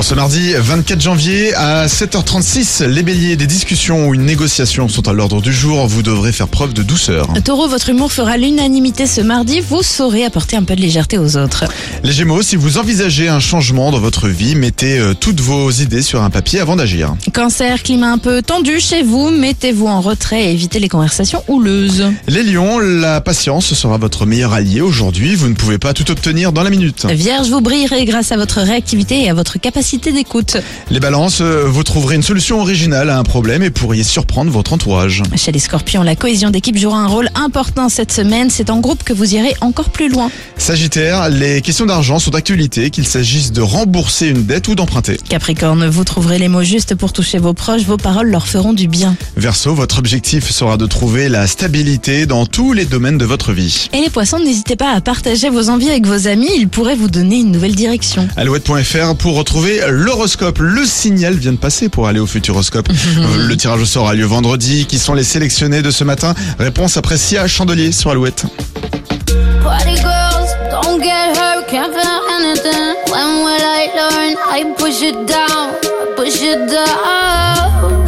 Pour ce mardi 24 janvier à 7h36, les béliers, des discussions ou une négociation sont à l'ordre du jour. Vous devrez faire preuve de douceur. Taureau, votre humour fera l'unanimité ce mardi. Vous saurez apporter un peu de légèreté aux autres. Les gémeaux, si vous envisagez un changement dans votre vie, mettez euh, toutes vos idées sur un papier avant d'agir. Cancer, climat un peu tendu chez vous. Mettez-vous en retrait et évitez les conversations houleuses. Les lions, la patience sera votre meilleur allié aujourd'hui. Vous ne pouvez pas tout obtenir dans la minute. Vierge, vous brillerez grâce à votre réactivité et à votre capacité d'écoute. Les balances, euh, vous trouverez une solution originale à un problème et pourriez surprendre votre entourage. Chez les scorpions, la cohésion d'équipe jouera un rôle important cette semaine. C'est en groupe que vous irez encore plus loin. Sagittaire, les questions d'argent sont d'actualité, qu'il s'agisse de rembourser une dette ou d'emprunter. Capricorne, vous trouverez les mots justes pour toucher vos proches. Vos paroles leur feront du bien. Verseau, votre objectif sera de trouver la stabilité dans tous les domaines de votre vie. Et les poissons, n'hésitez pas à partager vos envies avec vos amis. Ils pourraient vous donner une nouvelle direction. Alouette.fr pour retrouver l'horoscope. Le signal vient de passer pour aller au Futuroscope. Euh, le tirage au sort a lieu vendredi. Qui sont les sélectionnés de ce matin? Réponse après Sia Chandelier sur Alouette. Don't get hurt, can't feel anything. When will I learn? I push it down, push it down.